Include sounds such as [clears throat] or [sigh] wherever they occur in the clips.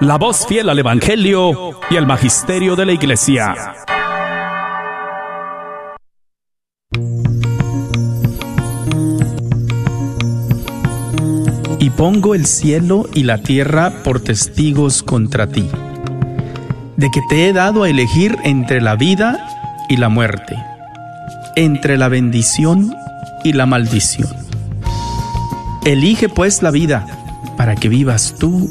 la voz fiel al Evangelio y al Magisterio de la Iglesia. Y pongo el cielo y la tierra por testigos contra ti, de que te he dado a elegir entre la vida y la muerte, entre la bendición y la maldición. Elige pues la vida para que vivas tú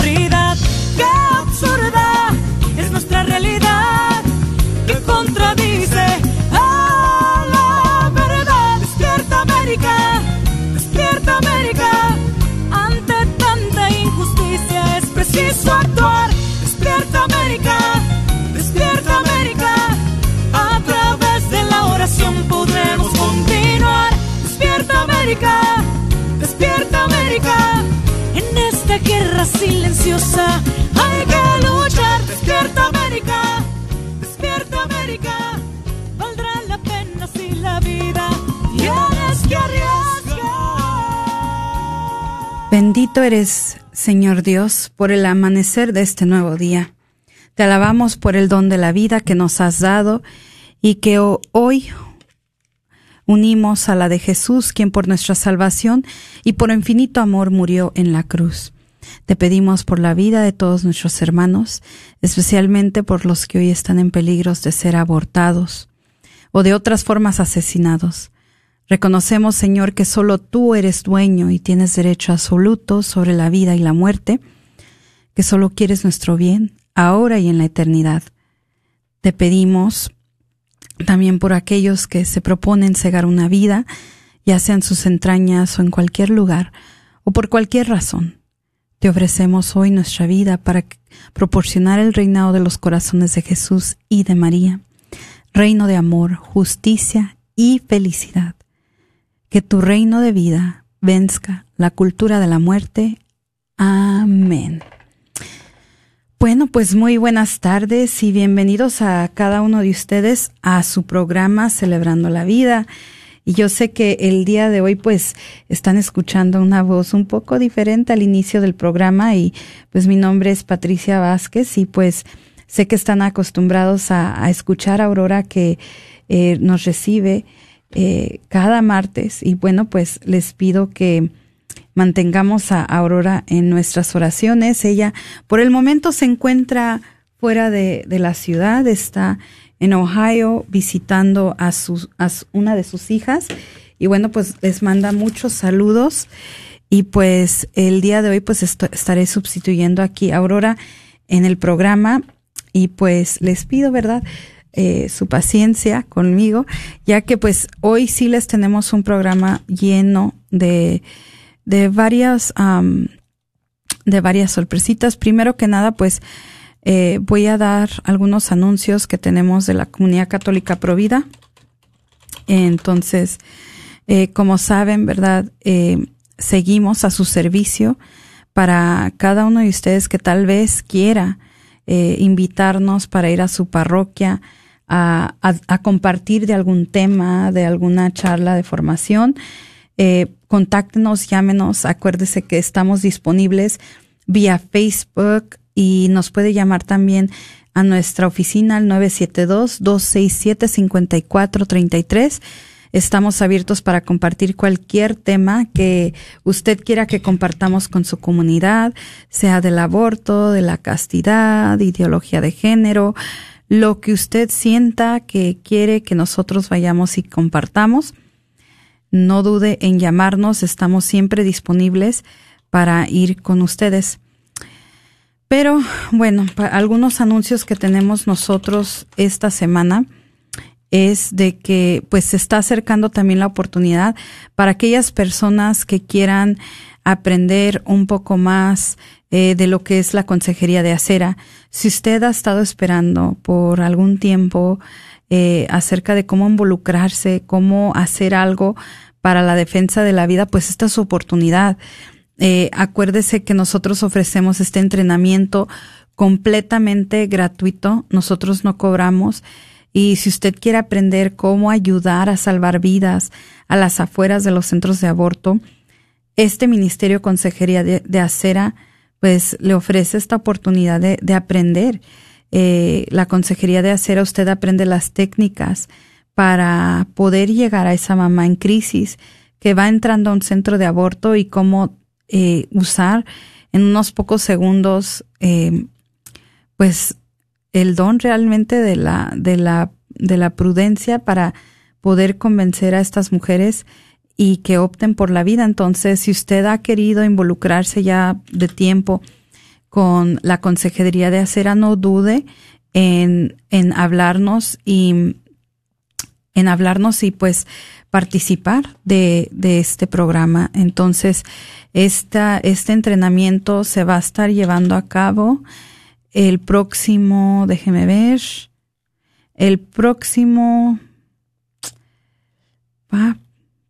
Despierta América. En esta guerra silenciosa hay que luchar. Despierta América. Despierta América, valdrá la pena si la vida tienes que arriesgar. Bendito eres, Señor Dios, por el amanecer de este nuevo día. Te alabamos por el don de la vida que nos has dado y que hoy unimos a la de Jesús, quien por nuestra salvación y por infinito amor murió en la cruz. Te pedimos por la vida de todos nuestros hermanos, especialmente por los que hoy están en peligros de ser abortados o de otras formas asesinados. Reconocemos, Señor, que solo tú eres dueño y tienes derecho absoluto sobre la vida y la muerte, que solo quieres nuestro bien, ahora y en la eternidad. Te pedimos también por aquellos que se proponen cegar una vida, ya sea en sus entrañas o en cualquier lugar, o por cualquier razón. Te ofrecemos hoy nuestra vida para proporcionar el reinado de los corazones de Jesús y de María, reino de amor, justicia y felicidad. Que tu reino de vida venzca la cultura de la muerte. Amén. Bueno, pues muy buenas tardes y bienvenidos a cada uno de ustedes a su programa Celebrando la Vida. Y yo sé que el día de hoy pues están escuchando una voz un poco diferente al inicio del programa y pues mi nombre es Patricia Vázquez y pues sé que están acostumbrados a, a escuchar a Aurora que eh, nos recibe eh, cada martes y bueno pues les pido que mantengamos a Aurora en nuestras oraciones. Ella por el momento se encuentra fuera de, de la ciudad, está en Ohio visitando a, su, a una de sus hijas y bueno, pues les manda muchos saludos y pues el día de hoy pues estaré sustituyendo aquí a Aurora en el programa y pues les pido, ¿verdad? Eh, su paciencia conmigo, ya que pues hoy sí les tenemos un programa lleno de, de varias, um, de varias sorpresitas. Primero que nada, pues eh, voy a dar algunos anuncios que tenemos de la comunidad católica Provida. Entonces, eh, como saben, ¿verdad? Eh, seguimos a su servicio para cada uno de ustedes que tal vez quiera eh, invitarnos para ir a su parroquia a, compartir de algún tema, de alguna charla de formación. Contáctenos, llámenos, acuérdese que estamos disponibles vía Facebook, y nos puede llamar también a nuestra oficina al 972-267-5433. Estamos abiertos para compartir cualquier tema que usted quiera que compartamos con su comunidad, sea del aborto, de la castidad, ideología de género, lo que usted sienta que quiere que nosotros vayamos y compartamos. No dude en llamarnos, estamos siempre disponibles para ir con ustedes. Pero bueno, algunos anuncios que tenemos nosotros esta semana es de que pues se está acercando también la oportunidad para aquellas personas que quieran aprender un poco más eh, de lo que es la consejería de acera. Si usted ha estado esperando por algún tiempo eh, acerca de cómo involucrarse, cómo hacer algo para la defensa de la vida, pues esta es su oportunidad. Eh, acuérdese que nosotros ofrecemos este entrenamiento completamente gratuito, nosotros no cobramos. Y si usted quiere aprender cómo ayudar a salvar vidas a las afueras de los centros de aborto, este Ministerio Consejería de, Acera, pues le ofrece esta oportunidad de, aprender. Eh, la Consejería de Acera, usted aprende las técnicas para poder llegar a esa mamá en crisis que va entrando a un centro de aborto y cómo eh, usar en unos pocos segundos, eh, pues el don realmente de la, de la, de la prudencia para poder convencer a estas mujeres y que opten por la vida. Entonces, si usted ha querido involucrarse ya de tiempo con la Consejería de Acera, no dude en, en hablarnos y en hablarnos y pues participar de, de este programa. Entonces, esta, este entrenamiento se va a estar llevando a cabo el próximo, déjeme ver, el próximo, ah,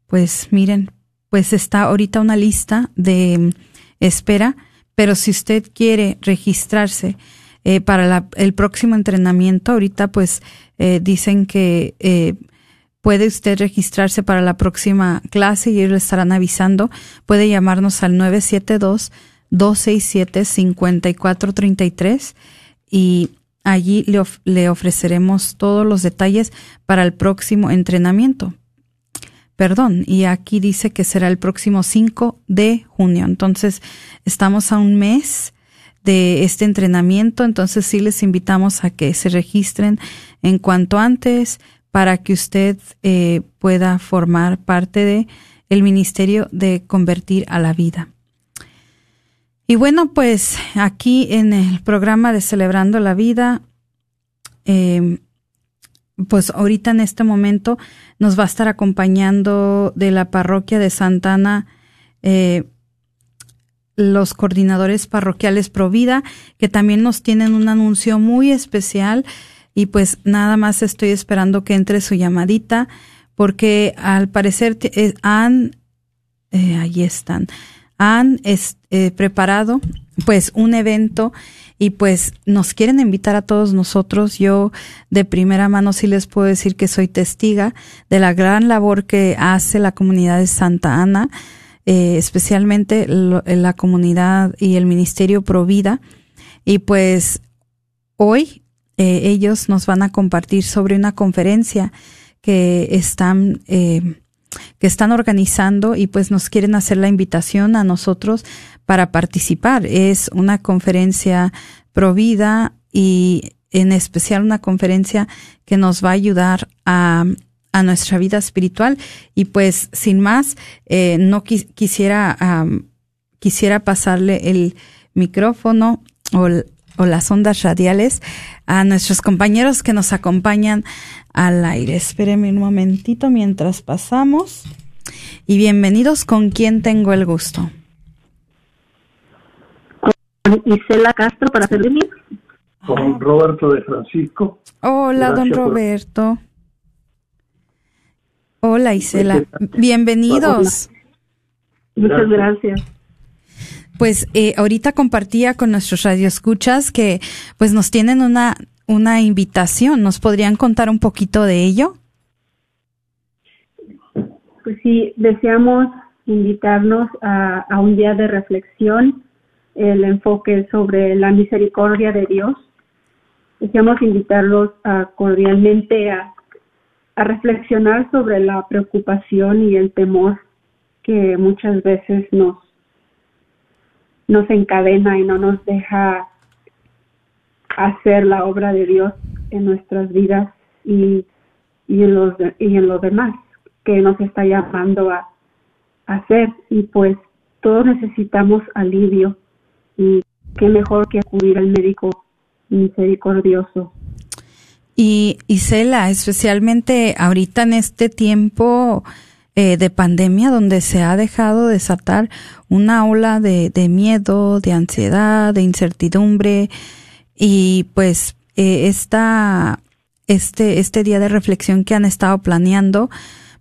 pues miren, pues está ahorita una lista de espera, pero si usted quiere registrarse eh, para el próximo entrenamiento, ahorita pues eh, dicen que eh, Puede usted registrarse para la próxima clase y ellos le estarán avisando. Puede llamarnos al 972-267-5433 y allí le, le ofreceremos todos los detalles para el próximo entrenamiento. Perdón, y aquí dice que será el próximo 5 de junio. Entonces, estamos a un mes de este entrenamiento, entonces sí les invitamos a que se registren en cuanto antes para que usted eh, pueda formar parte de el ministerio de convertir a la vida. Y bueno, pues aquí en el programa de Celebrando la Vida, em, pues ahorita en este momento nos va a estar acompañando de la parroquia de Santana eh, los coordinadores parroquiales Provida, que también nos tienen un anuncio muy especial. Y pues nada más estoy esperando que entre su llamadita porque al parecer eh, han, eh, ahí están, han eh, preparado pues un evento y pues nos quieren invitar a todos nosotros. Yo de primera mano sí les puedo decir que soy testiga de la gran labor que hace la comunidad de Santa Ana, especialmente la comunidad y el Ministerio Provida. Y pues hoy eh, ellos nos van a compartir sobre una conferencia que están eh, que están organizando y pues nos quieren hacer la invitación a nosotros para participar. Es una conferencia provida y en especial una conferencia que nos va a ayudar a, a nuestra vida espiritual. Y pues sin más, eh, no quisiera, quisiera pasarle el micrófono o o las ondas radiales a nuestros compañeros que nos acompañan al aire. Espérenme un momentito mientras pasamos. Y bienvenidos con quien tengo el gusto. Con Isela Castro para servirme. Con Roberto de Francisco. Hola, don Roberto. Hola, Isela. Bienvenidos. Muchas gracias pues eh, ahorita compartía con nuestros radioescuchas que pues nos tienen una, una invitación. ¿Nos podrían contar un poquito de ello? Pues sí, deseamos invitarnos a, a un día de reflexión, el enfoque sobre la misericordia de Dios. Deseamos invitarlos a, cordialmente a, reflexionar sobre la preocupación y el temor que muchas veces nos nos encadena y no nos deja hacer la obra de Dios en nuestras vidas y, y, en, los y en lo demás. que nos está llamando a hacer y pues todos necesitamos alivio y qué mejor que acudir al médico misericordioso. Y Isela, especialmente ahorita en este tiempo eh, de pandemia donde se ha dejado desatar una ola de, de miedo, de ansiedad, de incertidumbre y pues eh, esta, este, este día de reflexión que han estado planeando,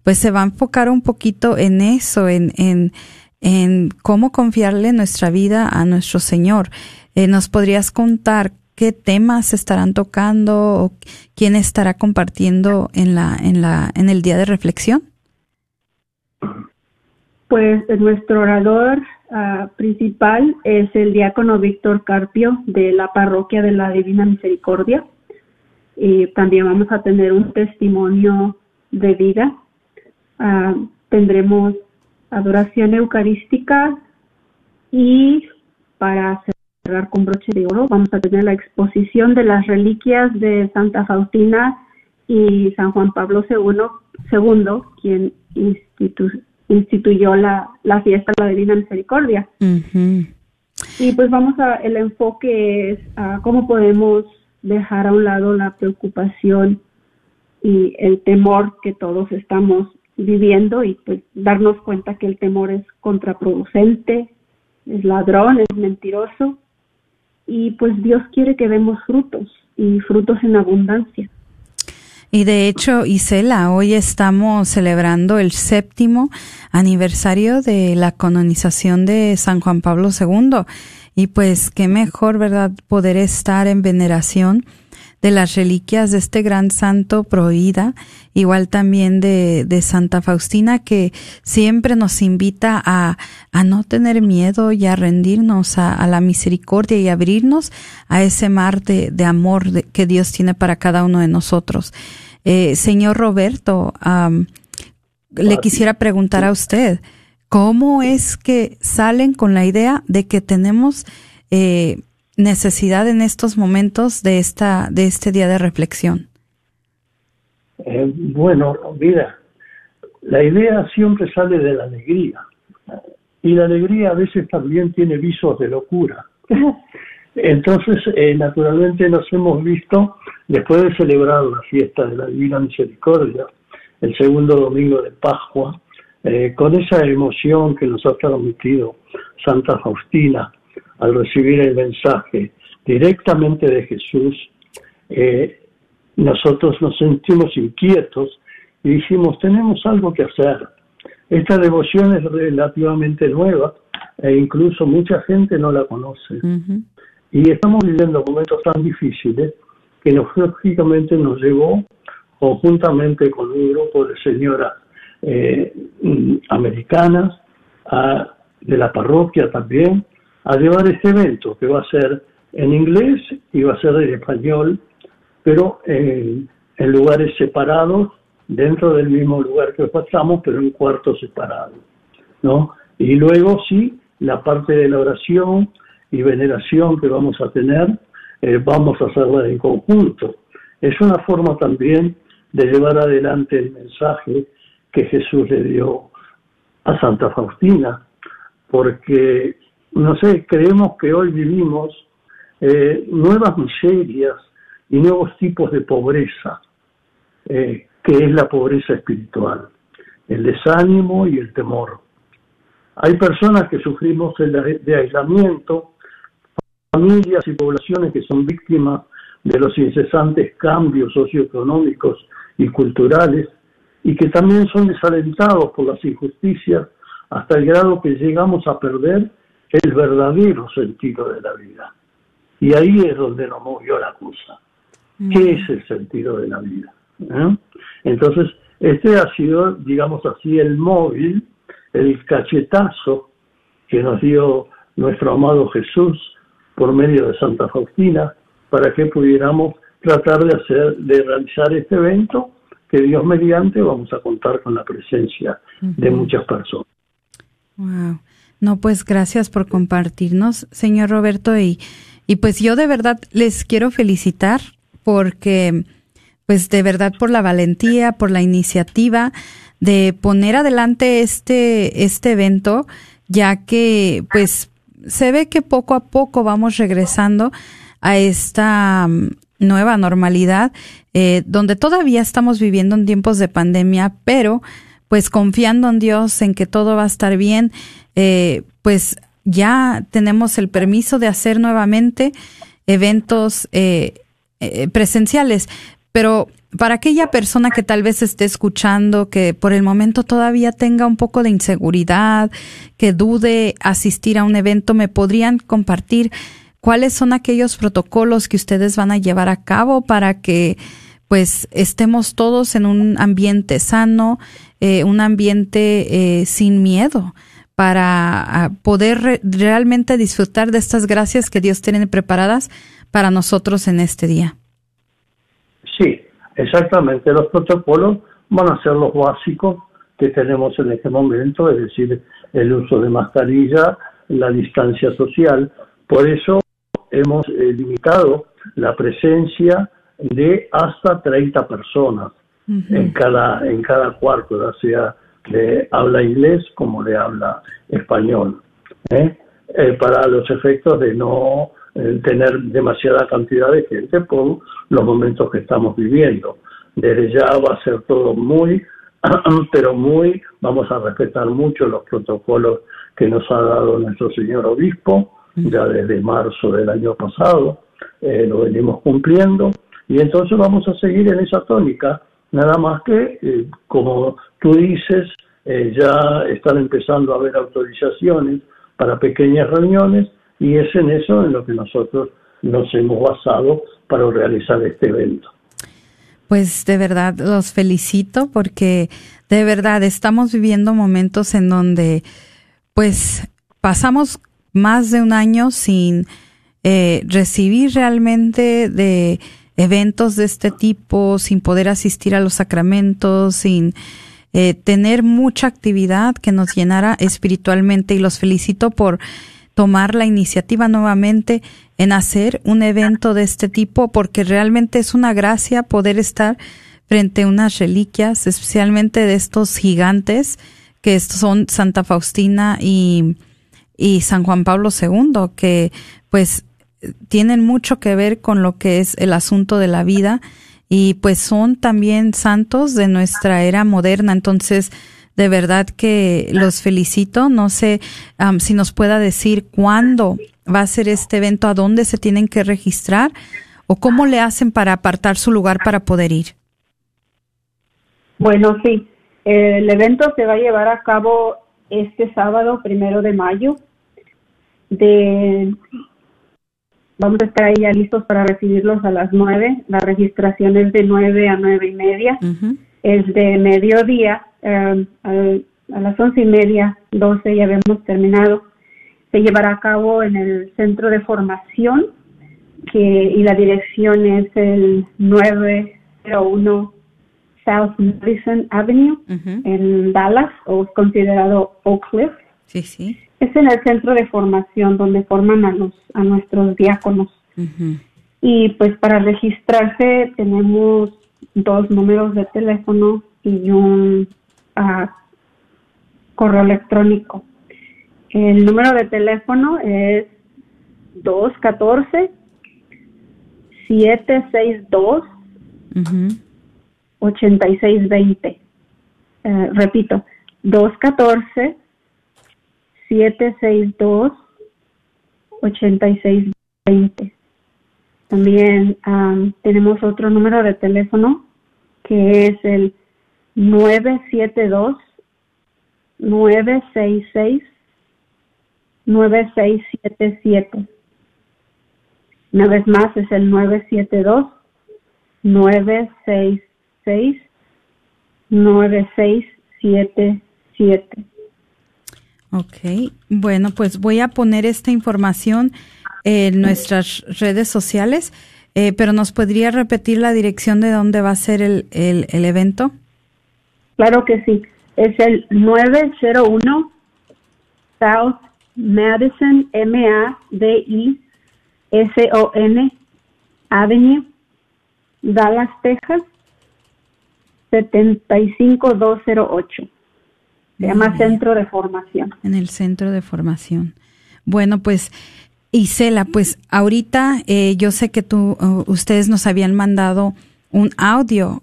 pues se va a enfocar un poquito en eso, en, en, en cómo confiarle nuestra vida a nuestro Señor. Eh, ¿Nos podrías contar qué temas estarán tocando o quién estará compartiendo en la en la en el día de reflexión? Pues nuestro orador uh, principal es el diácono Víctor Carpio de la parroquia de la Divina Misericordia. Y también vamos a tener un testimonio de vida. Uh, tendremos adoración eucarística y para hacer con broche de oro. Vamos a tener la exposición de las reliquias de Santa Faustina y San Juan Pablo II, segundo, quien instituyó la, la fiesta de la Divina Misericordia. Y pues vamos a, el enfoque es a cómo podemos dejar a un lado la preocupación y el temor que todos estamos viviendo y pues darnos cuenta que el temor es contraproducente, es ladrón, es mentiroso y pues Dios quiere que demos frutos y frutos en abundancia. Y de hecho, Isela, hoy estamos celebrando el séptimo aniversario de la canonización de San Juan Pablo II. Y pues qué mejor, ¿verdad?, poder estar en veneración de las reliquias de este gran santo prohibida, igual también de, de Santa Faustina, que siempre nos invita a, a no tener miedo y a rendirnos a, la misericordia y abrirnos a ese mar de, de amor que Dios tiene para cada uno de nosotros. Eh, señor Roberto, le quisiera preguntar a usted, ¿cómo es que salen con la idea de que tenemos eh, necesidad en estos momentos de esta de este día de reflexión? Eh, bueno, mira, la idea siempre sale de la alegría y la alegría a veces también tiene visos de locura. [laughs] Entonces, eh, naturalmente nos hemos visto, después de celebrar la fiesta de la Divina Misericordia, el segundo domingo de Pascua, eh, con esa emoción que nos ha transmitido Santa Faustina, al recibir el mensaje directamente de Jesús, eh, nosotros nos sentimos inquietos y dijimos, tenemos algo que hacer. Esta devoción es relativamente nueva e incluso mucha gente no la conoce. Y estamos viviendo momentos tan difíciles que nos, lógicamente nos llevó conjuntamente con un grupo de señoras eh, mm, americanas, de la parroquia también, a llevar este evento que va a ser en inglés y va a ser en español, pero en, lugares separados, dentro del mismo lugar que pasamos, pero en cuartos separados, ¿no? Y luego sí, la parte de la oración y veneración que vamos a tener, eh, vamos a hacerla en conjunto. Es una forma también de llevar adelante el mensaje que Jesús le dio a Santa Faustina, porque no sé, creemos que hoy vivimos eh, nuevas miserias y nuevos tipos de pobreza, eh, que es la pobreza espiritual, el desánimo y el temor. Hay personas que sufrimos de aislamiento, familias y poblaciones que son víctimas de los incesantes cambios socioeconómicos y culturales y que también son desalentados por las injusticias hasta el grado que llegamos a perder el verdadero sentido de la vida. Y ahí es donde nos movió la cosa. ¿Qué mm. es el sentido de la vida? ¿Eh? Entonces, este ha sido, digamos así, el móvil, el cachetazo que nos dio nuestro amado Jesús por medio de Santa Faustina para que pudiéramos tratar de hacer, de realizar este evento que Dios mediante vamos a contar con la presencia de muchas personas. Wow. No, pues gracias por compartirnos, señor Roberto, y, y pues yo de verdad les quiero felicitar porque, pues de verdad por la valentía, por la iniciativa de poner adelante este, este evento, ya que pues se ve que poco a poco vamos regresando a esta mm, nueva normalidad, eh, donde todavía estamos viviendo en tiempos de pandemia, pero pues confiando en Dios, en que todo va a estar bien, eh, pues ya tenemos el permiso de hacer nuevamente eventos eh, presenciales. Pero para aquella persona que tal vez esté escuchando, que por el momento todavía tenga un poco de inseguridad, que dude asistir a un evento, ¿me podrían compartir cuáles son aquellos protocolos que ustedes van a llevar a cabo para que pues estemos todos en un ambiente sano, eh, un ambiente eh, sin miedo? Para poder realmente disfrutar de estas gracias que Dios tiene preparadas para nosotros en este día. Sí, exactamente. Los protocolos van a ser los básicos que tenemos en este momento, es decir, el uso de mascarilla, la distancia social. Por eso hemos eh, limitado la presencia de hasta 30 personas en cada en cada cuarto, ya sea de habla inglés como de habla español, ¿eh? Eh, para los efectos de no tener demasiada cantidad de gente por los momentos que estamos viviendo. Desde ya va a ser todo muy, [clears throat] pero muy, vamos a respetar mucho los protocolos que nos ha dado nuestro señor obispo, ya desde marzo del año pasado, eh, lo venimos cumpliendo, y entonces vamos a seguir en esa tónica, nada más que, eh, como tú dices, eh, ya están empezando a haber autorizaciones para pequeñas reuniones, y es en eso en lo que nosotros nos hemos basado para realizar este evento. Pues de verdad los felicito porque de verdad estamos viviendo momentos en donde pues pasamos más de un año sin eh, recibir realmente de eventos de este tipo, sin poder asistir a los sacramentos, sin eh, tener mucha actividad que nos llenara espiritualmente y los felicito por tomar la iniciativa nuevamente en hacer un evento de este tipo porque realmente es una gracia poder estar frente a unas reliquias, especialmente de estos gigantes que son Santa Faustina y, y San Juan Pablo II, que pues tienen mucho que ver con lo que es el asunto de la vida y pues son también santos de nuestra era moderna. Entonces, de verdad que los felicito. No sé si nos pueda decir cuándo va a ser este evento, a dónde se tienen que registrar o cómo le hacen para apartar su lugar para poder ir. Bueno, sí. El evento se va a llevar a cabo este sábado, primero de mayo. De vamos a estar ahí ya listos para recibirlos a las nueve. La registración es de nueve a nueve y media. Es de mediodía eh, a las once y media, doce ya habíamos terminado. Se llevará a cabo en el centro de formación que, y la dirección es el 901 South Madison Avenue en Dallas, o considerado Oak Cliff. Sí, sí. Es en el centro de formación donde forman a, los, a nuestros diáconos. Y pues para registrarse tenemos dos números de teléfono y un correo electrónico. El número de teléfono es 214 762 8620. Eh, repito, 214 762 8620. También tenemos otro número de teléfono que es el 972 966 9677. Una vez más es el 972 966 9677. Ok, bueno, pues voy a poner esta información en nuestras redes sociales, eh, pero ¿nos podría repetir la dirección de dónde va a ser el, el, el evento? Claro que sí. Es el 901 South Madison, M-A-D-I-S-O-N Avenue, Dallas, Texas, 75208. Se llama Centro de Formación. En el Centro de Formación. Bueno, pues Isela, pues ahorita eh, yo sé que tú, uh, ustedes nos habían mandado un audio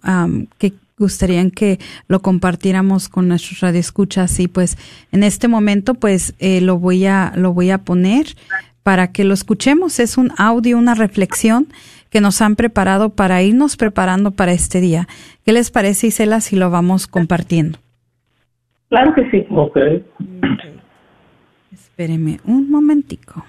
que gustarían que lo compartiéramos con nuestros radioescuchas y pues en este momento pues eh, lo voy a lo voy a poner para que lo escuchemos. Es un audio, una reflexión que nos han preparado para irnos preparando para este día. ¿Qué les parece, Isela, si lo vamos compartiendo? Claro que sí. Ok. okay. Espéreme un momentico.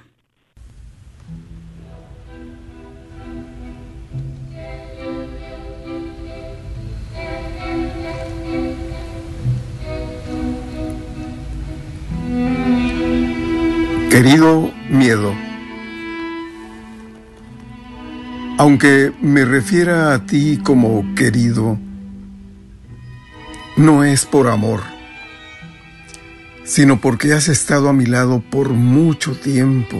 Querido miedo, aunque me refiera a ti como querido, no es por amor, sino porque has estado a mi lado por mucho tiempo.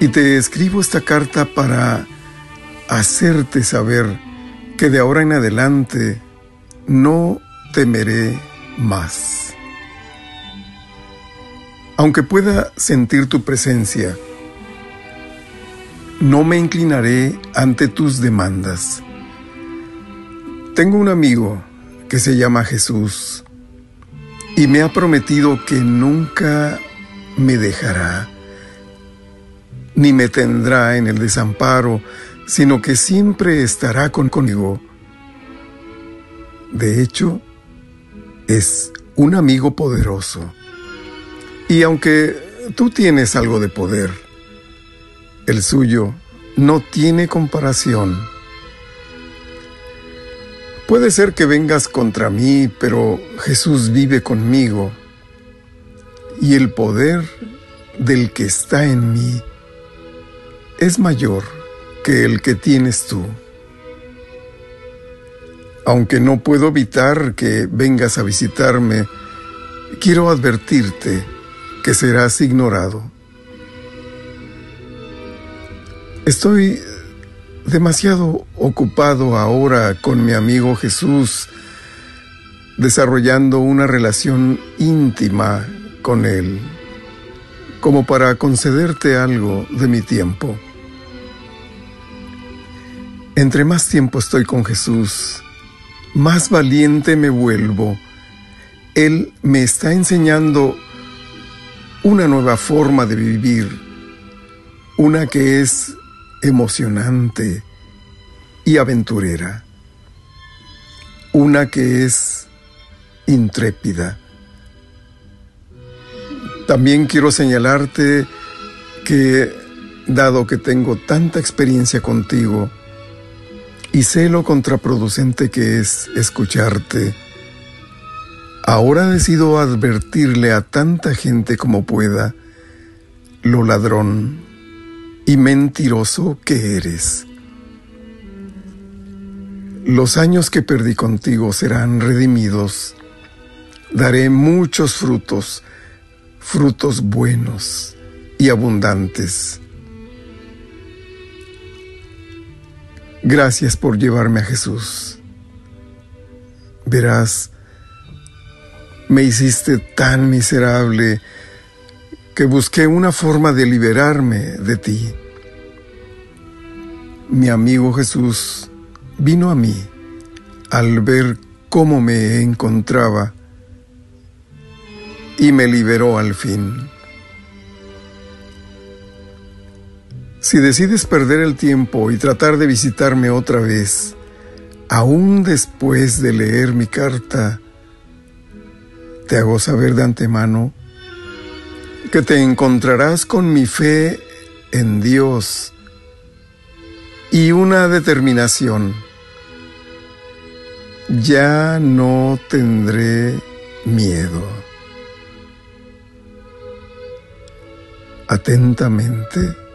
Y te escribo esta carta para hacerte saber que de ahora en adelante no temeré más. Aunque pueda sentir tu presencia, no me inclinaré ante tus demandas. Tengo un amigo que se llama Jesús y me ha prometido que nunca me dejará, ni me tendrá en el desamparo, sino que siempre estará conmigo. De hecho, es un amigo poderoso y aunque tú tienes algo de poder, el suyo no tiene comparación. Puede ser que vengas contra mí, pero Jesús vive conmigo y el poder del que está en mí es mayor que el que tienes tú. Aunque no puedo evitar que vengas a visitarme, quiero advertirte que serás ignorado. Estoy demasiado ocupado ahora con mi amigo Jesús, desarrollando una relación íntima con Él, como para concederte algo de mi tiempo. Entre más tiempo estoy con Jesús, más valiente me vuelvo. Él me está enseñando una nueva forma de vivir, una que es emocionante y aventurera, una que es intrépida. También quiero señalarte que, dado que tengo tanta experiencia contigo, y sé lo contraproducente que es escucharte, Ahora decido advertirle a tanta gente como pueda lo ladrón y mentiroso que eres. Los años que perdí contigo serán redimidos. Daré muchos frutos, frutos buenos y abundantes. Gracias por llevarme a Jesús. Verás, me hiciste tan miserable que busqué una forma de liberarme de ti. Mi amigo Jesús vino a mí al ver cómo me encontraba y me liberó al fin. Si decides perder el tiempo y tratar de visitarme otra vez, aún después de leer mi carta, te hago saber de antemano que te encontrarás con mi fe en Dios y una determinación. Ya no tendré miedo. Atentamente.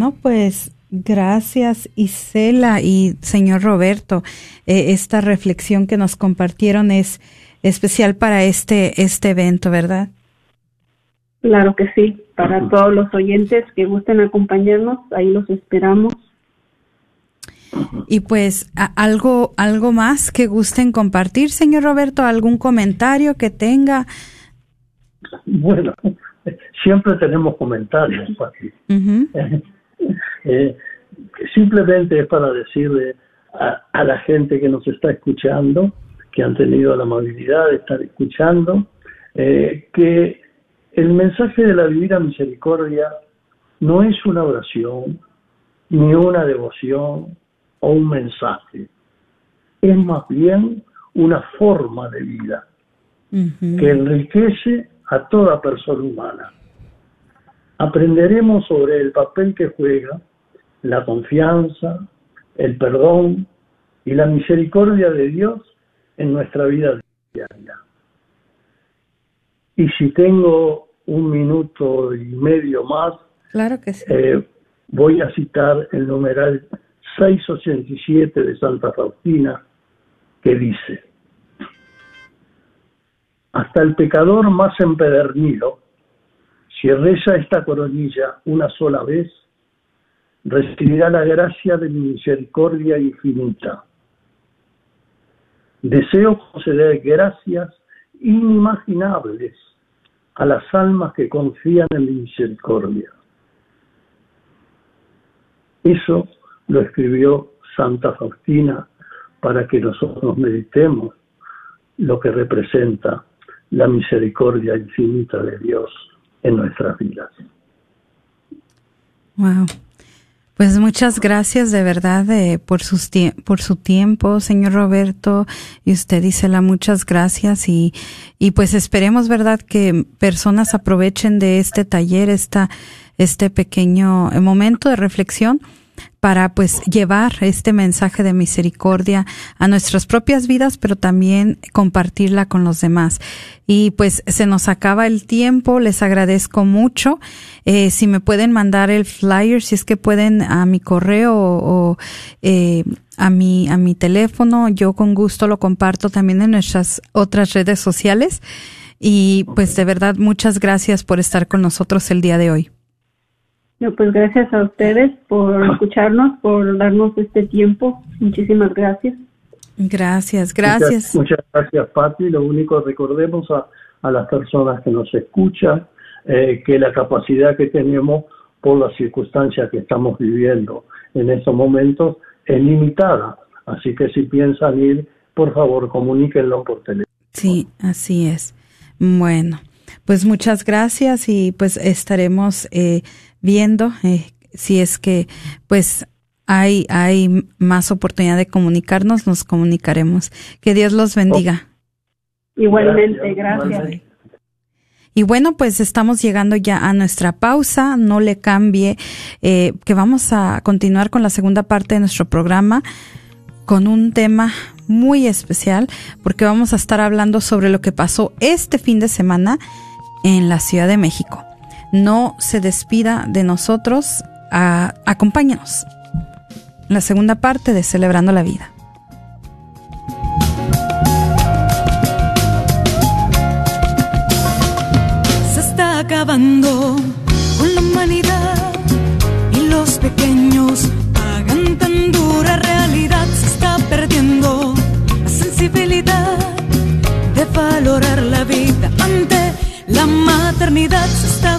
Bueno, pues gracias Isela y señor Roberto. Eh, esta reflexión que nos compartieron es especial para este, este evento, ¿verdad? Claro que sí, para todos los oyentes que gusten acompañarnos, ahí los esperamos. Y pues algo algo más que gusten compartir, señor Roberto, algún comentario que tenga. Bueno, siempre tenemos comentarios, eh, simplemente es para decirle a, la gente que nos está escuchando, que han tenido la amabilidad de estar escuchando, eh, que el mensaje de la Divina Misericordia no es una oración, ni una devoción o un mensaje. Es más bien una forma de vida que enriquece a toda persona humana. Aprenderemos sobre el papel que juega la confianza, el perdón y la misericordia de Dios en nuestra vida diaria. Y si tengo un minuto y medio más, claro que eh, voy a citar el numeral 687 de Santa Faustina, que dice, hasta el pecador más empedernido, si reza esta coronilla una sola vez, recibirá la gracia de mi misericordia infinita. Deseo conceder gracias inimaginables a las almas que confían en mi misericordia. Eso lo escribió Santa Faustina para que nosotros meditemos lo que representa la misericordia infinita de Dios en nuestras vidas. Wow. Pues muchas gracias de verdad eh, por, sus por su tiempo, señor Roberto. Y usted dice la muchas gracias y, y pues esperemos, verdad, que personas aprovechen de este taller, esta, este pequeño momento de reflexión para pues llevar este mensaje de misericordia a nuestras propias vidas, pero también compartirla con los demás. Y pues se nos acaba el tiempo, les agradezco mucho. Eh, si me pueden mandar el flyer, si es que pueden a mi correo o, eh, a mi a mi teléfono, yo con gusto lo comparto también en nuestras otras redes sociales. Y pues de verdad muchas gracias por estar con nosotros el día de hoy pues gracias a ustedes por [laughs] escucharnos, por darnos este tiempo. Muchísimas gracias. Gracias, gracias. Muchas, gracias, Pati. Lo único, recordemos a, a las personas que nos escuchan eh, que la capacidad que tenemos por las circunstancias que estamos viviendo en estos momentos es limitada. Así que si piensan ir, por favor, comuníquenlo por teléfono. Sí, así es. Bueno, pues muchas gracias y pues estaremos eh, viendo eh, si es que pues hay, hay más oportunidad de comunicarnos, nos comunicaremos. Que Dios los bendiga. Igualmente, gracias. Y bueno, pues estamos llegando ya a nuestra pausa, no le cambie, eh, que vamos a continuar con la segunda parte de nuestro programa con un tema muy especial, porque vamos a estar hablando sobre lo que pasó este fin de semana en la Ciudad de México no se despida de nosotros. A, acompáñenos. La segunda parte de Celebrando la Vida. Se está acabando con la humanidad y los pequeños pagan tan dura realidad. Se está perdiendo la sensibilidad de valorar la vida ante la maternidad se está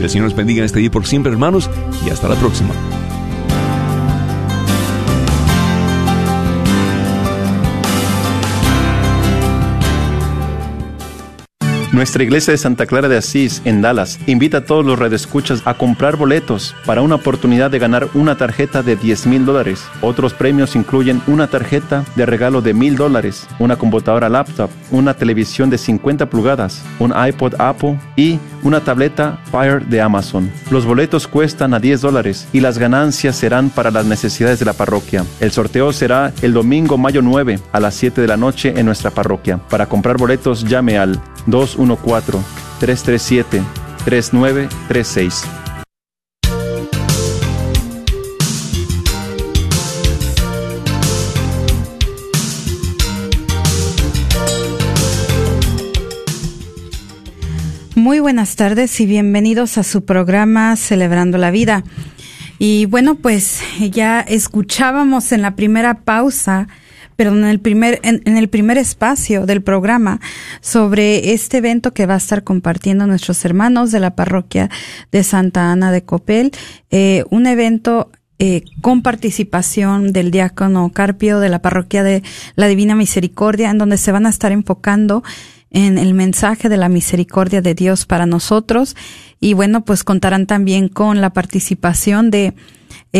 El Señor nos bendiga en este día por siempre, hermanos, y hasta la próxima. Nuestra iglesia de Santa Clara de Asís, en Dallas, invita a todos los radioescuchas a comprar boletos para una oportunidad de ganar una tarjeta de 10 mil dólares. Otros premios incluyen una tarjeta de regalo de mil dólares, una computadora laptop, una televisión de 50 pulgadas, un iPod Apple y una tableta Fire de Amazon. Los boletos cuestan a 10 dólares y las ganancias serán para las necesidades de la parroquia. El sorteo será el domingo mayo 9 a las 7 de la noche en nuestra parroquia. Para comprar boletos llame al 214-337-3936. Muy buenas tardes y bienvenidos a su programa Celebrando la Vida. Y bueno, pues ya escuchábamos en la primera pausa pero en el primer, en, el primer espacio del programa sobre este evento que va a estar compartiendo nuestros hermanos de la parroquia de Santa Ana de Copel, eh, un evento eh, con participación del diácono Carpio de la parroquia de la Divina Misericordia, en donde se van a estar enfocando en el mensaje de la misericordia de Dios para nosotros. Y bueno, pues contarán también con la participación de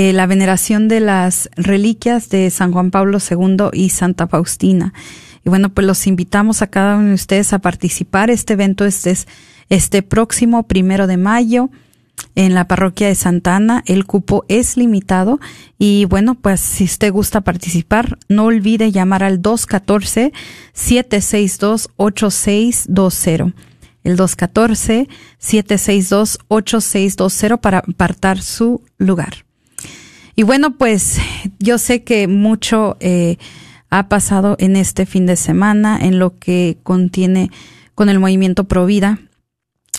eh, la veneración de las reliquias de San Juan Pablo II y Santa Faustina. Y bueno, pues los invitamos a cada uno de ustedes a participar. Este evento este es este próximo primero de mayo en la parroquia de Santa Ana. El cupo es limitado y bueno, pues si usted gusta participar, no olvide llamar al 214-762-8620. El 214-762-8620 para apartar su lugar. Y bueno, pues yo sé que mucho eh, ha pasado en este fin de semana en lo que contiene con el movimiento Provida.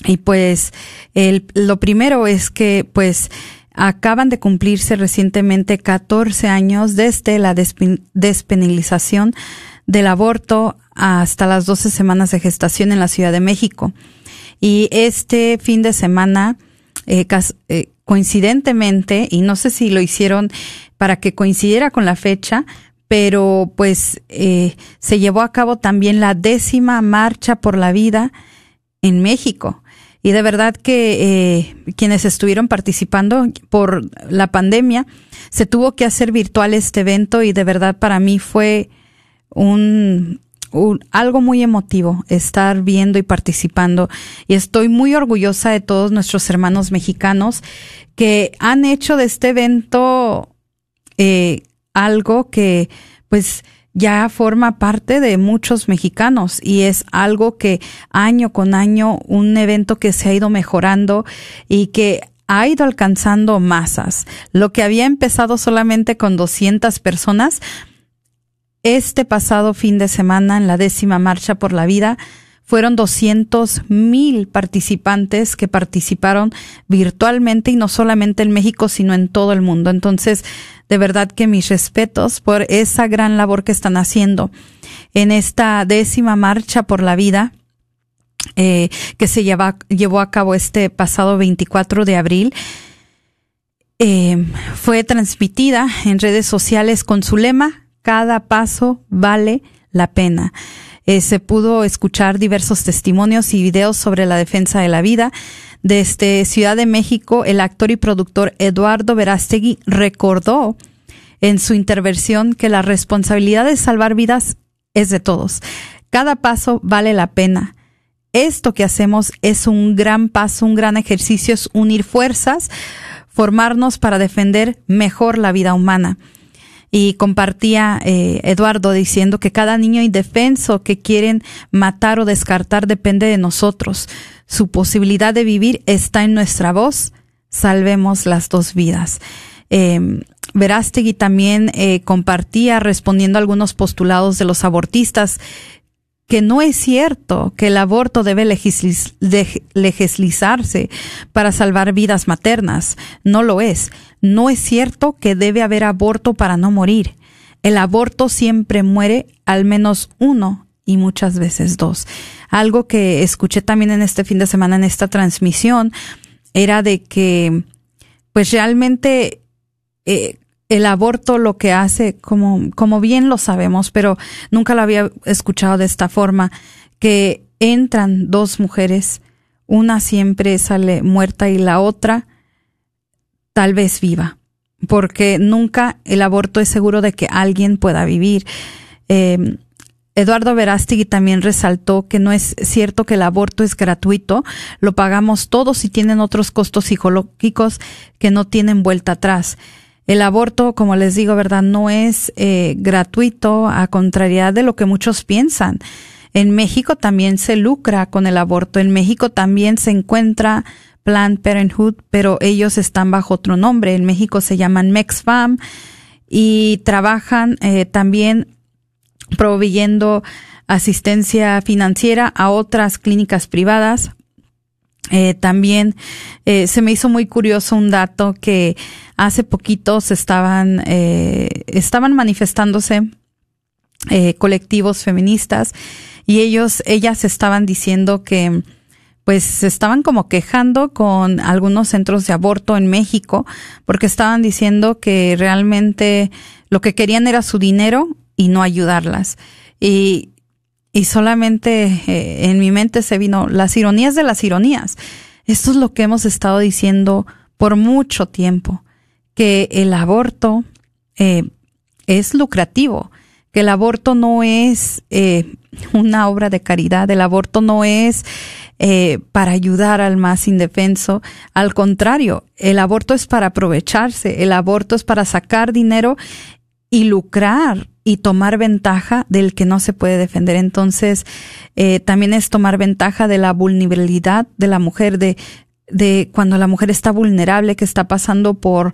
Y pues el, lo primero es que pues acaban de cumplirse recientemente 14 años desde la despenalización del aborto hasta las 12 semanas de gestación en la Ciudad de México. Y este fin de semana, eh, eh, coincidentemente, y no sé si lo hicieron para que coincidiera con la fecha, pero pues eh, se llevó a cabo también la décima marcha por la vida en México. Y de verdad que eh, quienes estuvieron participando por la pandemia, se tuvo que hacer virtual este evento y de verdad para mí fue un, algo muy emotivo estar viendo y participando y estoy muy orgullosa de todos nuestros hermanos mexicanos que han hecho de este evento eh, algo que pues ya forma parte de muchos mexicanos y es algo que año con año un evento que se ha ido mejorando y que ha ido alcanzando masas. Lo que había empezado solamente con 200 personas, este pasado fin de semana en la décima marcha por la vida fueron 200 mil participantes que participaron virtualmente y no solamente en México, sino en todo el mundo. Entonces, de verdad que mis respetos por esa gran labor que están haciendo en esta décima marcha por la vida eh, que se llevó a cabo este pasado 24 de abril. Eh, fue transmitida en redes sociales con su lema, cada paso vale la pena. Eh, se pudo escuchar diversos testimonios y videos sobre la defensa de la vida. Desde Ciudad de México, el actor y productor Eduardo Verástegui recordó en su intervención que la responsabilidad de salvar vidas es de todos. Cada paso vale la pena. Esto que hacemos es un gran paso, un gran ejercicio, es unir fuerzas, formarnos para defender mejor la vida humana. Y compartía eh, Eduardo diciendo que cada niño indefenso que quieren matar o descartar depende de nosotros. Su posibilidad de vivir está en nuestra voz. Salvemos las dos vidas. Eh, Verástegui también eh, compartía respondiendo a algunos postulados de los abortistas que no es cierto que el aborto debe legislizarse para salvar vidas maternas. No lo es. No es cierto que debe haber aborto para no morir. El aborto siempre muere al menos uno y muchas veces dos. Algo que escuché también en este fin de semana en esta transmisión era de que pues realmente eh, el aborto lo que hace, como, como bien lo sabemos, pero nunca lo había escuchado de esta forma, que entran dos mujeres, una siempre sale muerta y la otra tal vez viva, porque nunca el aborto es seguro de que alguien pueda vivir. Eh, Eduardo Verástegui también resaltó que no es cierto que el aborto es gratuito, lo pagamos todos y tienen otros costos psicológicos que no tienen vuelta atrás. El aborto, como les digo, ¿verdad? No es eh, gratuito, a contrariedad de lo que muchos piensan. En México también se lucra con el aborto. En México también se encuentra Planned Parenthood, pero ellos están bajo otro nombre. En México se llaman MexFam y trabajan eh, también proveyendo asistencia financiera a otras clínicas privadas eh, también eh, se me hizo muy curioso un dato que hace poquitos estaban, eh, estaban manifestándose eh, colectivos feministas y ellos, ellas estaban diciendo que pues se estaban como quejando con algunos centros de aborto en México porque estaban diciendo que realmente lo que querían era su dinero y no ayudarlas. Y y solamente eh, en mi mente se vino las ironías de las ironías. Esto es lo que hemos estado diciendo por mucho tiempo, que el aborto eh, es lucrativo, que el aborto no es eh, una obra de caridad, el aborto no es para ayudar al más indefenso, al contrario, el aborto es para aprovecharse, el aborto es para sacar dinero y lucrar y tomar ventaja del que no se puede defender. Entonces, eh, también es tomar ventaja de la vulnerabilidad de la mujer, de, de cuando la mujer está vulnerable, que está pasando por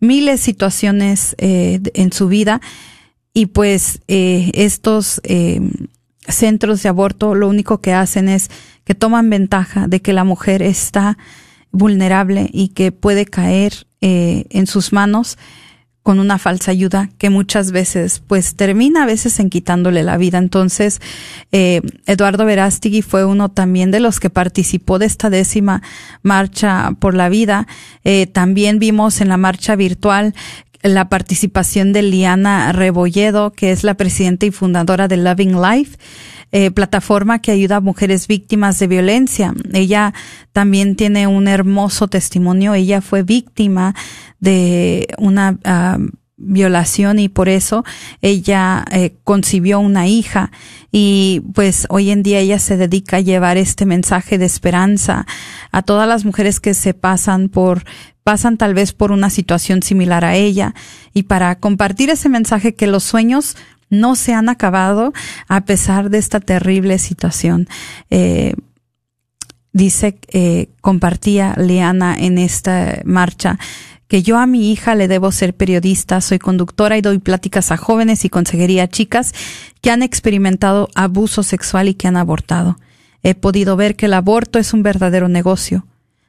miles de situaciones eh, en su vida. Y pues eh, estos eh, centros de aborto lo único que hacen es que toman ventaja de que la mujer está vulnerable y que puede caer eh, en sus manos con una falsa ayuda que muchas veces pues termina a veces en quitándole la vida. Entonces, eh, Eduardo Verástigui fue uno también de los que participó de esta décima marcha por la vida. Eh, también vimos en la marcha virtual la participación de Liana Rebolledo, que es la presidenta y fundadora de Loving Life. Eh, plataforma que ayuda a mujeres víctimas de violencia. Ella también tiene un hermoso testimonio. Ella fue víctima de una ah, violación y por eso ella eh, concibió una hija y pues hoy en día ella se dedica a llevar este mensaje de esperanza a todas las mujeres que se pasan por pasan tal vez por una situación similar a ella y para compartir ese mensaje que los sueños no se han acabado a pesar de esta terrible situación. Eh, dice, eh, compartía Leana en esta marcha, que yo a mi hija le debo ser periodista, soy conductora y doy pláticas a jóvenes y consejería a chicas que han experimentado abuso sexual y que han abortado. He podido ver que el aborto es un verdadero negocio.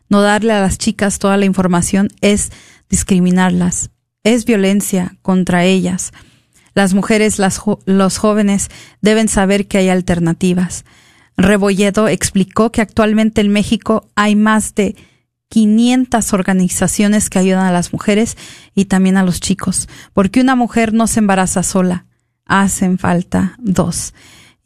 No darle a las chicas toda la información es discriminarlas, es violencia contra ellas. Las mujeres, los jóvenes deben saber que hay alternativas. Rebolledo explicó que actualmente en México hay más de 500 organizaciones que ayudan a las mujeres y también a los chicos, porque una mujer no se embaraza sola, hacen falta dos.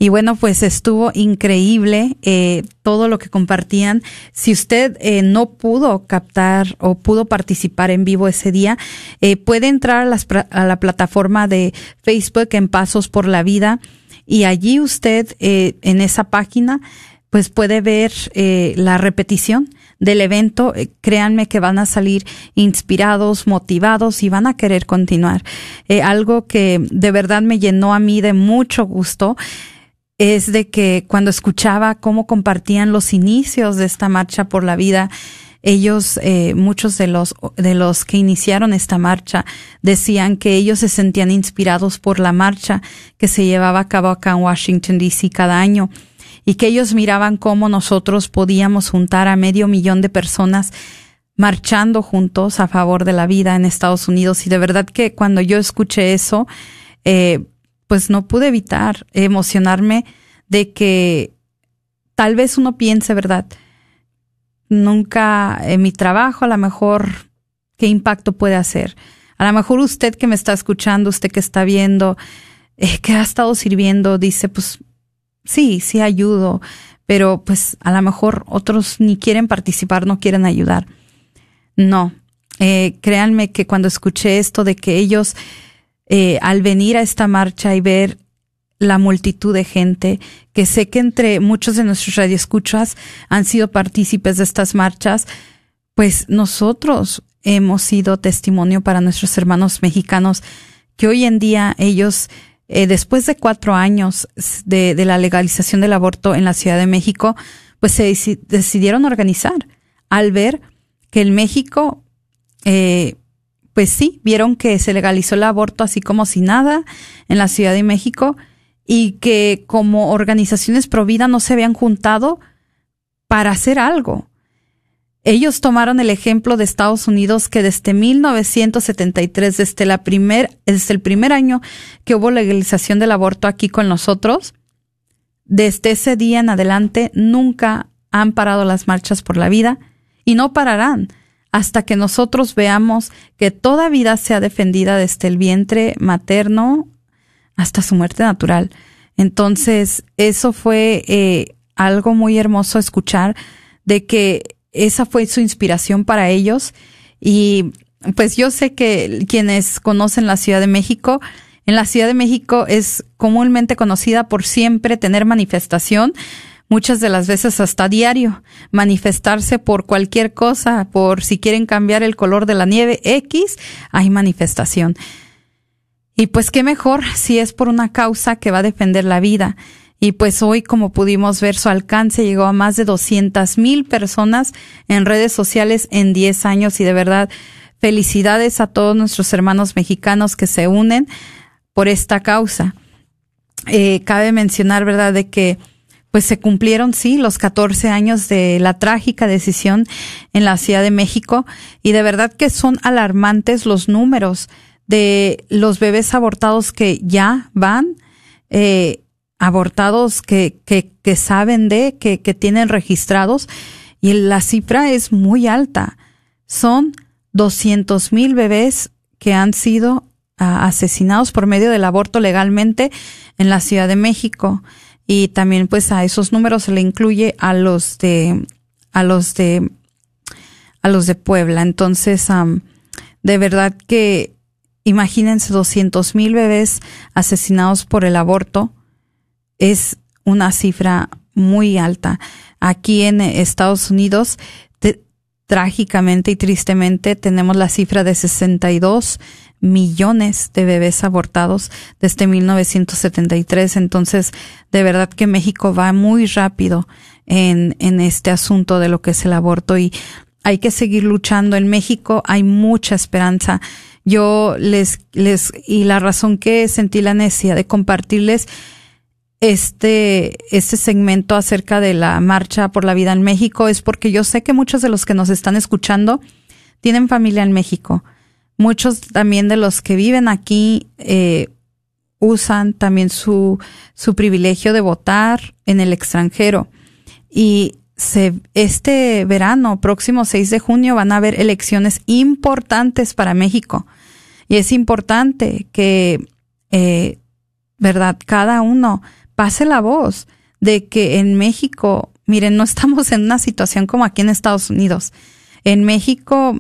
Y bueno, pues estuvo increíble eh, todo lo que compartían. Si usted eh, no pudo captar o pudo participar en vivo ese día, eh, puede entrar a, a, la plataforma de Facebook en Pasos por la Vida y allí usted en esa página pues puede ver la repetición del evento, créanme que van a salir inspirados, motivados y van a querer continuar. algo que de verdad me llenó a mí de mucho gusto es de que cuando escuchaba cómo compartían los inicios de esta marcha por la vida, ellos, eh, muchos de los, de los que iniciaron esta marcha, decían que ellos se sentían inspirados por la marcha que se llevaba a cabo acá en Washington, D.C. cada año y que ellos miraban cómo nosotros podíamos juntar a medio millón de personas marchando juntos a favor de la vida en Estados Unidos. Y de verdad que cuando yo escuché eso, eh, pues no pude evitar emocionarme de que tal vez uno piense, ¿verdad? Nunca en mi trabajo a lo mejor qué impacto puede hacer. A lo mejor usted que me está escuchando, usted que está viendo, eh, que ha estado sirviendo, dice, pues sí, sí ayudo, pero pues a lo mejor otros ni quieren participar, no quieren ayudar. No, eh, créanme que cuando escuché esto de que ellos eh, al venir a esta marcha y ver la multitud de gente, que sé que entre muchos de nuestros radioescuchas han sido partícipes de estas marchas, pues nosotros hemos sido testimonio para nuestros hermanos mexicanos que hoy en día ellos, eh, después de cuatro años de, de, la legalización del aborto en la Ciudad de México, pues se decidieron organizar al ver que en México eh, pues sí, vieron que se legalizó el aborto así como si nada en la Ciudad de México y que como organizaciones pro vida no se habían juntado para hacer algo. Ellos tomaron el ejemplo de Estados Unidos que desde 1973, desde, la primer, desde el primer año que hubo legalización del aborto aquí con nosotros, desde ese día en adelante nunca han parado las marchas por la vida y no pararán hasta que nosotros veamos que toda vida sea defendida desde el vientre materno hasta su muerte natural. Entonces, eso fue eh, algo muy hermoso escuchar de que esa fue su inspiración para ellos. Y pues yo sé que quienes conocen la Ciudad de México, en la Ciudad de México es comúnmente conocida por siempre tener manifestación muchas de las veces hasta diario, manifestarse por cualquier cosa, por si quieren cambiar el color de la nieve X, hay manifestación. Y pues qué mejor si es por una causa que va a defender la vida. Y pues hoy, como pudimos ver, su alcance llegó a más de 200 mil personas en redes sociales en 10 años y de verdad felicidades a todos nuestros hermanos mexicanos que se unen por esta causa. Eh, cabe mencionar, ¿verdad?, de que pues se cumplieron, sí, los 14 años de la trágica decisión en la Ciudad de México. Y de verdad que son alarmantes los números de los bebés abortados que ya van, eh, abortados que, que, que saben de, que, que tienen registrados. Y la cifra es muy alta. Son 200 mil bebés que han sido ah, asesinados por medio del aborto legalmente en la Ciudad de México y también pues a esos números se le incluye a los de a los de a los de Puebla. Entonces de verdad que imagínense 200 mil bebés asesinados por el aborto. Es una cifra muy alta. Aquí en Estados Unidos trágicamente y tristemente tenemos la cifra de 62 millones de bebés abortados desde 1973. Entonces, de verdad que México va muy rápido en, en este asunto de lo que es el aborto y hay que seguir luchando. En México hay mucha esperanza. Yo les, les, y la razón que sentí la necesidad de compartirles este, este segmento acerca de la marcha por la vida en México es porque yo sé que muchos de los que nos están escuchando tienen familia en México muchos también de los que viven aquí, eh, usan también su, su privilegio de votar en el extranjero. Y se, este verano, próximo 6 de junio, van a haber elecciones importantes para México. Y es importante que, eh, ¿verdad? Cada uno pase la voz de que en México, miren, no estamos en una situación como aquí en Estados Unidos. En México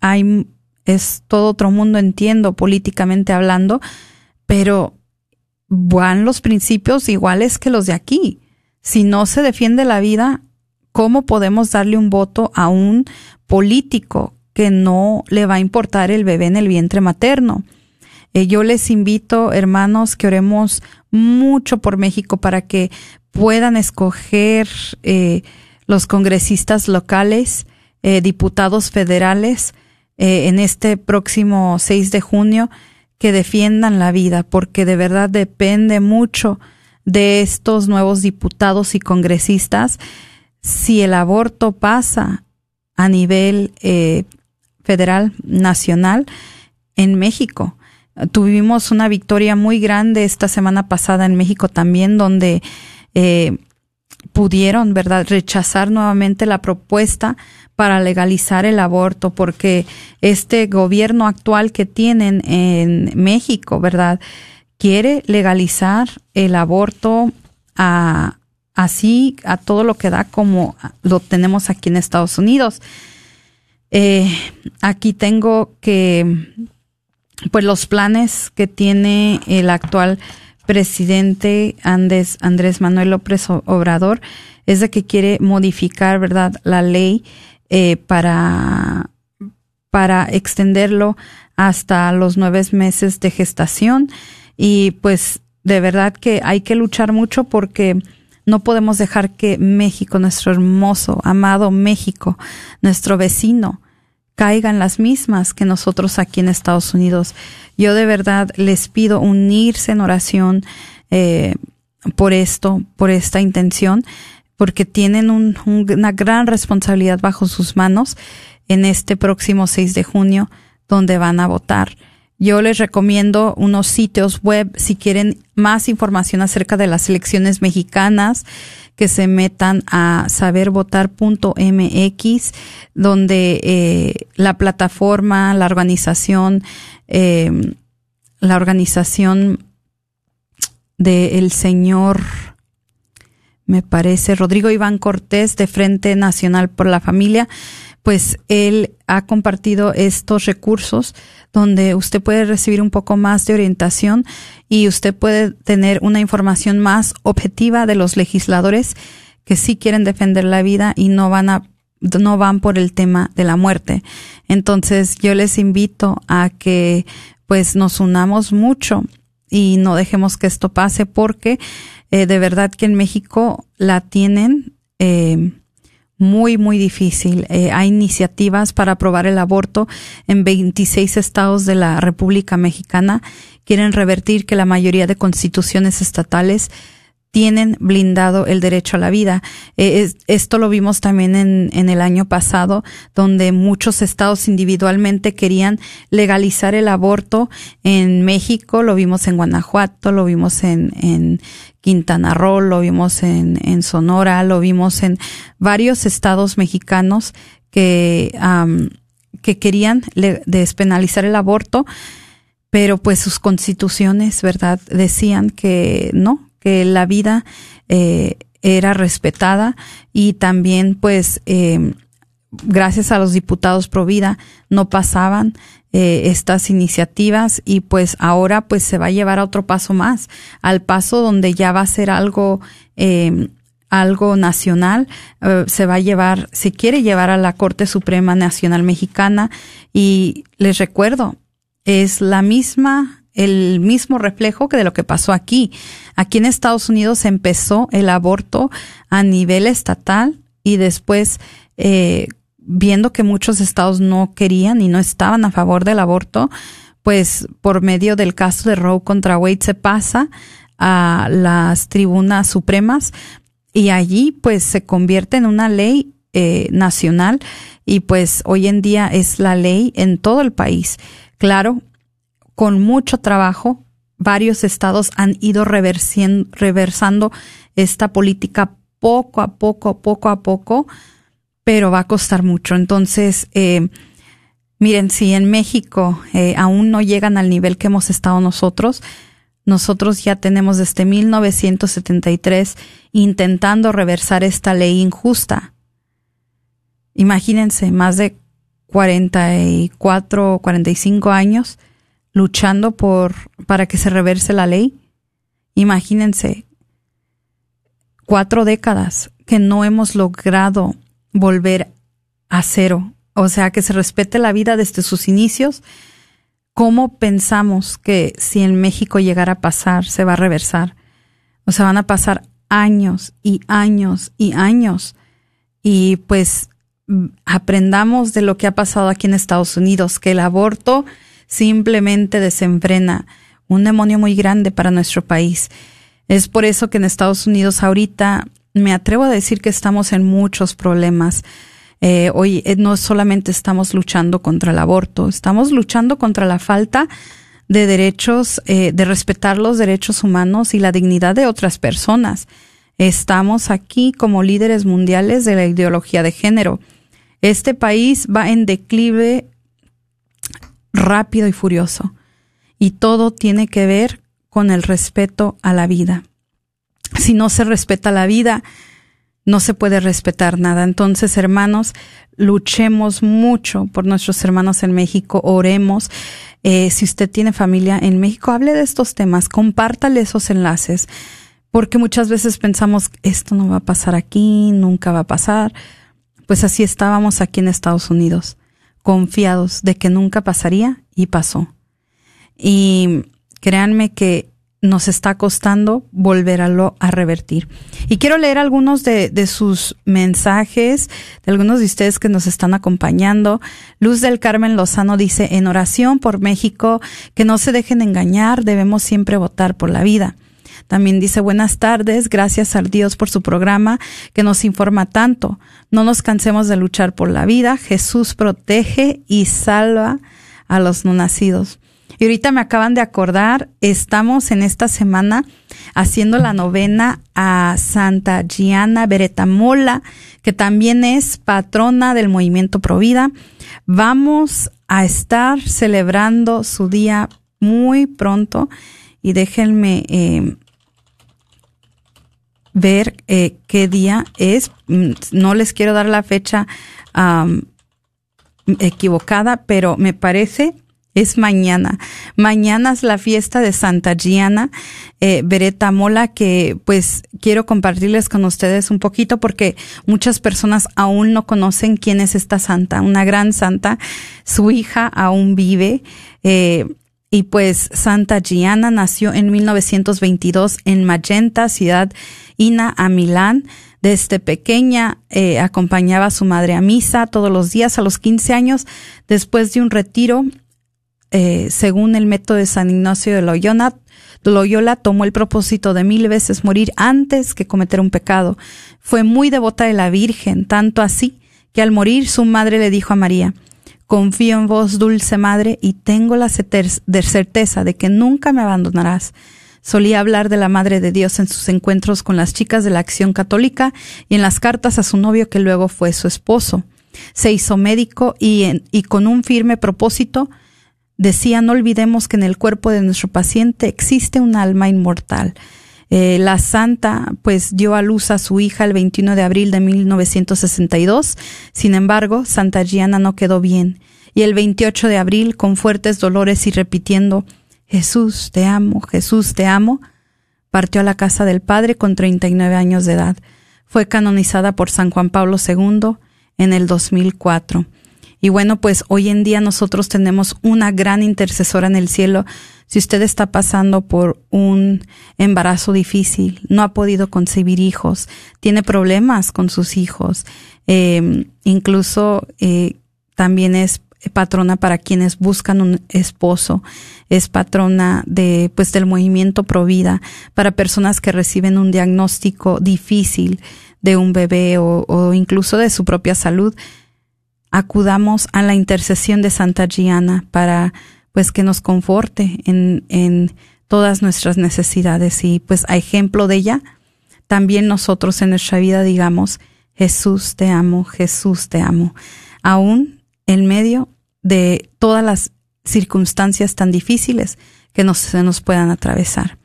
hay, es todo otro mundo, entiendo, políticamente hablando, pero van los principios iguales que los de aquí. Si no se defiende la vida, ¿cómo podemos darle un voto a un político que no le va a importar el bebé en el vientre materno? Eh, yo les invito, hermanos, que oremos mucho por México para que puedan escoger eh, los congresistas locales, eh, diputados federales, en este próximo 6 de junio, que defiendan la vida, porque de verdad depende mucho de estos nuevos diputados y congresistas si el aborto pasa a nivel federal, nacional, en México Tuvimos una victoria muy grande esta semana pasada en México también, donde eh, pudieron, ¿verdad?, rechazar nuevamente la propuesta para legalizar el aborto, porque este gobierno actual que tienen en México, ¿verdad?, quiere legalizar el aborto a, así a todo lo que da como lo tenemos aquí en Estados Unidos. Eh, aquí tengo que pues los planes que tiene el actual presidente Andrés, Andrés Manuel López Obrador es de que quiere modificar, ¿verdad?, la ley eh, para, para extenderlo hasta los nueve meses de gestación. Y pues de verdad que hay que luchar mucho porque no podemos dejar que México, nuestro hermoso, amado México, nuestro vecino, caigan las mismas que nosotros aquí en Estados Unidos. Yo de verdad les pido unirse en oración eh, por esto, por esta intención, porque tienen una gran responsabilidad bajo sus manos en este próximo 6 de junio, donde van a votar. Yo les recomiendo unos sitios web si quieren más información acerca de las elecciones mexicanas, que se metan a sabervotar.mx, donde eh, la plataforma, la organización, eh, la organización del señor, me parece, Rodrigo Iván Cortés de Frente Nacional por la Familia, pues él ha compartido estos recursos donde usted puede recibir un poco más de orientación y usted puede tener una información más objetiva de los legisladores que sí quieren defender la vida y no van a no van por el tema de la muerte. Entonces yo les invito a que pues nos unamos mucho y no dejemos que esto pase porque eh, de verdad que en México la tienen eh, muy, muy difícil. Eh, hay iniciativas para aprobar el aborto en 26 estados de la República Mexicana. Quieren revertir que la mayoría de constituciones estatales tienen blindado el derecho a la vida. Eh, esto lo vimos también en, en, el año pasado, donde muchos estados individualmente querían legalizar el aborto. En México, lo vimos en Guanajuato, lo vimos en, en Quintana Roo, lo vimos en, Sonora, lo vimos en varios estados mexicanos que, que querían despenalizar el aborto, pero pues sus constituciones, ¿verdad? Decían que no, que la vida eh, era respetada y también pues eh, gracias a los diputados pro vida no pasaban eh, estas iniciativas y pues ahora pues se va a llevar a otro paso más al paso donde ya va a ser algo algo nacional se va a llevar se quiere llevar a la Corte Suprema Nacional Mexicana y les recuerdo es la misma el mismo reflejo que de lo que pasó aquí. Aquí en Estados Unidos empezó el aborto a nivel estatal y después, eh, viendo que muchos estados no querían y no estaban a favor del aborto, pues por medio del caso de Roe contra Wade se pasa a las tribunas supremas y allí pues se convierte en una ley eh, nacional y pues hoy en día es la ley en todo el país. Claro, con mucho trabajo varios estados han ido reversando esta política poco a poco, poco a poco, pero va a costar mucho. Entonces, eh, miren, si en México eh, aún no llegan al nivel que hemos estado nosotros, nosotros ya tenemos desde 1973 intentando reversar esta ley injusta. Imagínense, más de 44 o 45 años luchando por para que se reverse la ley. Imagínense cuatro décadas que no hemos logrado volver a cero, o sea, que se respete la vida desde sus inicios. ¿Cómo pensamos que si en México llegara a pasar, se va a reversar? O sea, van a pasar años y años y años. Y pues aprendamos de lo que ha pasado aquí en Estados Unidos, que el aborto simplemente desenfrena un demonio muy grande para nuestro país. Es por eso que en Estados Unidos ahorita me atrevo a decir que estamos en muchos problemas. Eh, hoy eh, no solamente estamos luchando contra el aborto, estamos luchando contra la falta de derechos, eh, de respetar los derechos humanos y la dignidad de otras personas. Estamos aquí como líderes mundiales de la ideología de género. Este país va en declive rápido y furioso. Y todo tiene que ver con el respeto a la vida. Si no se respeta la vida, no se puede respetar nada. Entonces, hermanos, luchemos mucho por nuestros hermanos en México, oremos. Eh, si usted tiene familia en México, hable de estos temas, compártale esos enlaces, porque muchas veces pensamos, esto no va a pasar aquí, nunca va a pasar. Pues así estábamos aquí en Estados Unidos confiados de que nunca pasaría y pasó. Y créanme que nos está costando volverlo a revertir. Y quiero leer algunos de, de, sus mensajes, de algunos de ustedes que nos están acompañando. Luz del Carmen Lozano dice, en oración por México, que no se dejen engañar, debemos siempre votar por la vida. También dice buenas tardes, gracias a Dios por su programa que nos informa tanto. No nos cansemos de luchar por la vida. Jesús protege y salva a los no nacidos. Y ahorita me acaban de acordar, estamos en esta semana haciendo la novena a Santa Gianna Beretamola, que también es patrona del movimiento Provida. Vamos a estar celebrando su día muy pronto y déjenme eh, ver eh, qué día es. Mm, no les quiero dar la fecha equivocada, pero me parece es mañana. Mañana es la fiesta de Santa Gianna eh, Beretta Mola, que pues quiero compartirles con ustedes un poquito porque muchas personas aún no conocen quién es esta santa, una gran santa. Su hija aún vive. Eh, y pues Santa Gianna nació en 1922 en Magenta, ciudad Ina a Milán. Desde pequeña eh, acompañaba a su madre a misa todos los días a los 15 años. Después de un retiro, eh, según el método de San Ignacio de Loyola, Loyola tomó el propósito de mil veces morir antes que cometer un pecado. Fue muy devota de la Virgen, tanto así que al morir su madre le dijo a María, Confío en vos, dulce madre, y tengo la certeza de que nunca me abandonarás. Solía hablar de la Madre de Dios en sus encuentros con las chicas de la Acción Católica y en las cartas a su novio que luego fue su esposo. Se hizo médico y, y con un firme propósito decía no olvidemos que en el cuerpo de nuestro paciente existe un alma inmortal. Eh, la santa pues dio a luz a su hija el 21 de abril de 1962. Sin embargo, Santa Gianna no quedó bien. Y el 28 de abril, con fuertes dolores y repitiendo, Jesús, te amo, Jesús, te amo, partió a la casa del Padre con 39 años de edad. Fue canonizada por San Juan Pablo II en el 2004. Y bueno, pues hoy en día nosotros tenemos una gran intercesora en el cielo. Si usted está pasando por un embarazo difícil, no ha podido concebir hijos, tiene problemas con sus hijos, eh, incluso eh, también es patrona para quienes buscan un esposo, es patrona de pues del movimiento Provida para personas que reciben un diagnóstico difícil de un bebé o, o incluso de su propia salud acudamos a la intercesión de Santa Gianna para pues que nos conforte en, en todas nuestras necesidades y pues a ejemplo de ella, también nosotros en nuestra vida digamos, Jesús te amo, Jesús te amo, aún en medio de todas las circunstancias tan difíciles que nos, se nos puedan atravesar.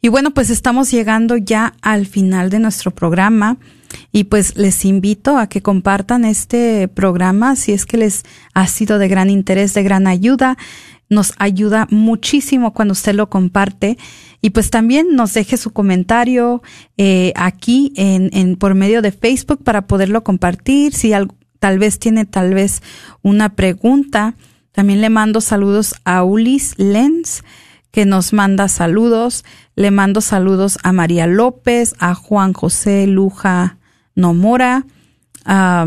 Y bueno, pues estamos llegando ya al final de nuestro programa y pues les invito a que compartan este programa si es que les ha sido de gran interés, de gran ayuda. Nos ayuda muchísimo cuando usted lo comparte y pues también nos deje su comentario eh, aquí en, en, por medio de Facebook para poderlo compartir. Si tal vez tiene tal vez una pregunta, también le mando saludos a Ulis Lenz que nos manda saludos. Le mando saludos a María López, a Juan José Luja Nomora, a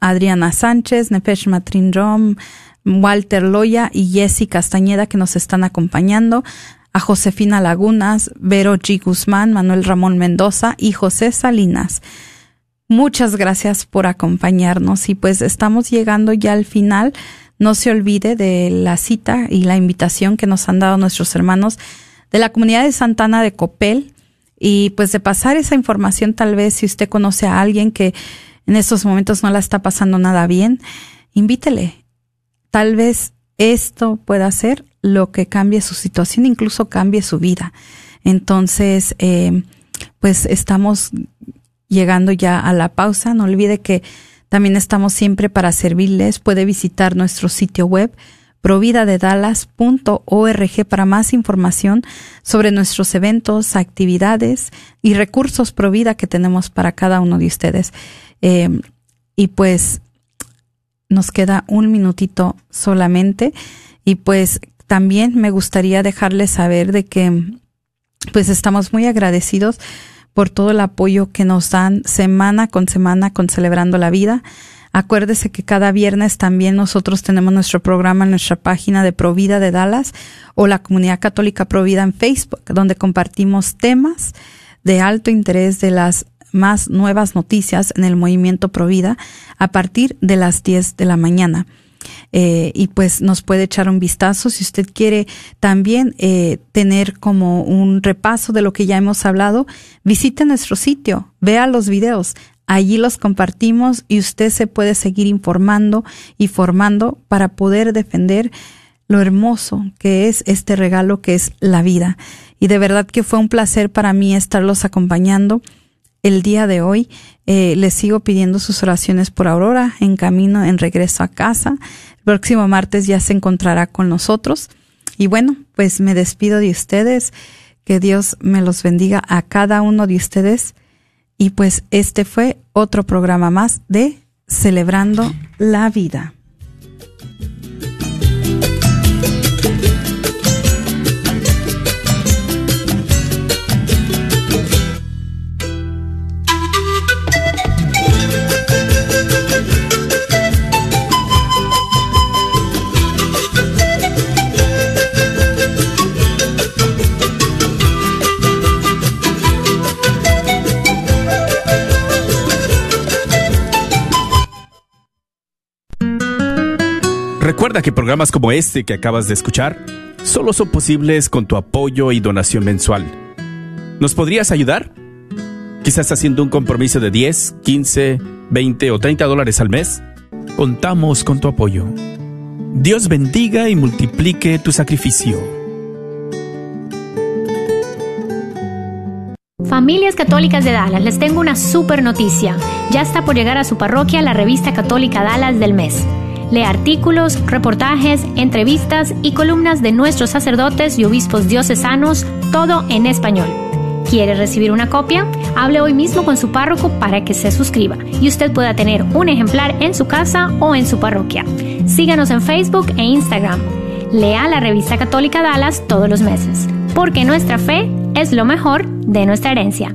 Adriana Sánchez, Nefesh Matrin Rom, Walter Loya y Jessy Castañeda que nos están acompañando, a Josefina Lagunas, Vero G. Guzmán, Manuel Ramón Mendoza y José Salinas. Muchas gracias por acompañarnos y pues estamos llegando ya al final no se olvide de la cita y la invitación que nos han dado nuestros hermanos de la comunidad de Santana de Copel y pues de pasar esa información tal vez si usted conoce a alguien que en estos momentos no la está pasando nada bien, invítele. Tal vez esto pueda ser lo que cambie su situación, incluso cambie su vida. Entonces, eh, pues estamos llegando ya a la pausa. No olvide que también estamos siempre para servirles. Puede visitar nuestro sitio web providadedallas.org para más información sobre nuestros eventos, actividades y recursos Provida que tenemos para cada uno de ustedes. Eh, y pues nos queda un minutito solamente y pues también me gustaría dejarles saber de que pues estamos muy agradecidos por todo el apoyo que nos dan semana con semana con Celebrando la Vida. Acuérdese que cada viernes también nosotros tenemos nuestro programa en nuestra página de Provida de Dallas o la Comunidad Católica Provida en Facebook, donde compartimos temas de alto interés de las más nuevas noticias en el movimiento Provida a partir de las 10 de la mañana. Eh, y pues nos puede echar un vistazo. Si usted quiere también eh, tener como un repaso de lo que ya hemos hablado visite nuestro sitio vea los videos. Allí los compartimos y usted se puede seguir informando y formando para poder defender lo hermoso que es este regalo que es la vida. Y de verdad que fue un placer para mí estarlos acompañando el día de hoy. Eh, les sigo pidiendo sus oraciones por Aurora en camino, en regreso a casa. El próximo martes ya se encontrará con nosotros. Y bueno, pues me despido de ustedes. Que Dios me los bendiga a cada uno de ustedes. Y pues este fue otro programa más de Celebrando la Vida. Recuerda que programas como este que acabas de escuchar solo son posibles con tu apoyo y donación mensual. ¿Nos podrías ayudar? Quizás haciendo un compromiso de 10, 15, 20 o 30 dólares al mes. Contamos con tu apoyo. Dios bendiga y multiplique tu sacrificio. Familias Católicas de Dallas, les tengo una super noticia. Ya está por llegar a su parroquia la revista católica Dallas del mes. Lee artículos, reportajes, entrevistas y columnas de nuestros sacerdotes y obispos diocesanos, todo en español. ¿Quiere recibir una copia? Hable hoy mismo con su párroco para que se suscriba y usted pueda tener un ejemplar en su casa o en su parroquia. Síganos en Facebook e Instagram. Lea la revista católica Dallas todos los meses, porque nuestra fe es lo mejor de nuestra herencia.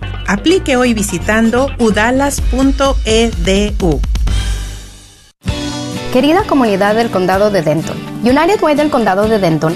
Aplique hoy visitando udalas.edu. Querida comunidad del Condado de Denton, United Way del Condado de Denton,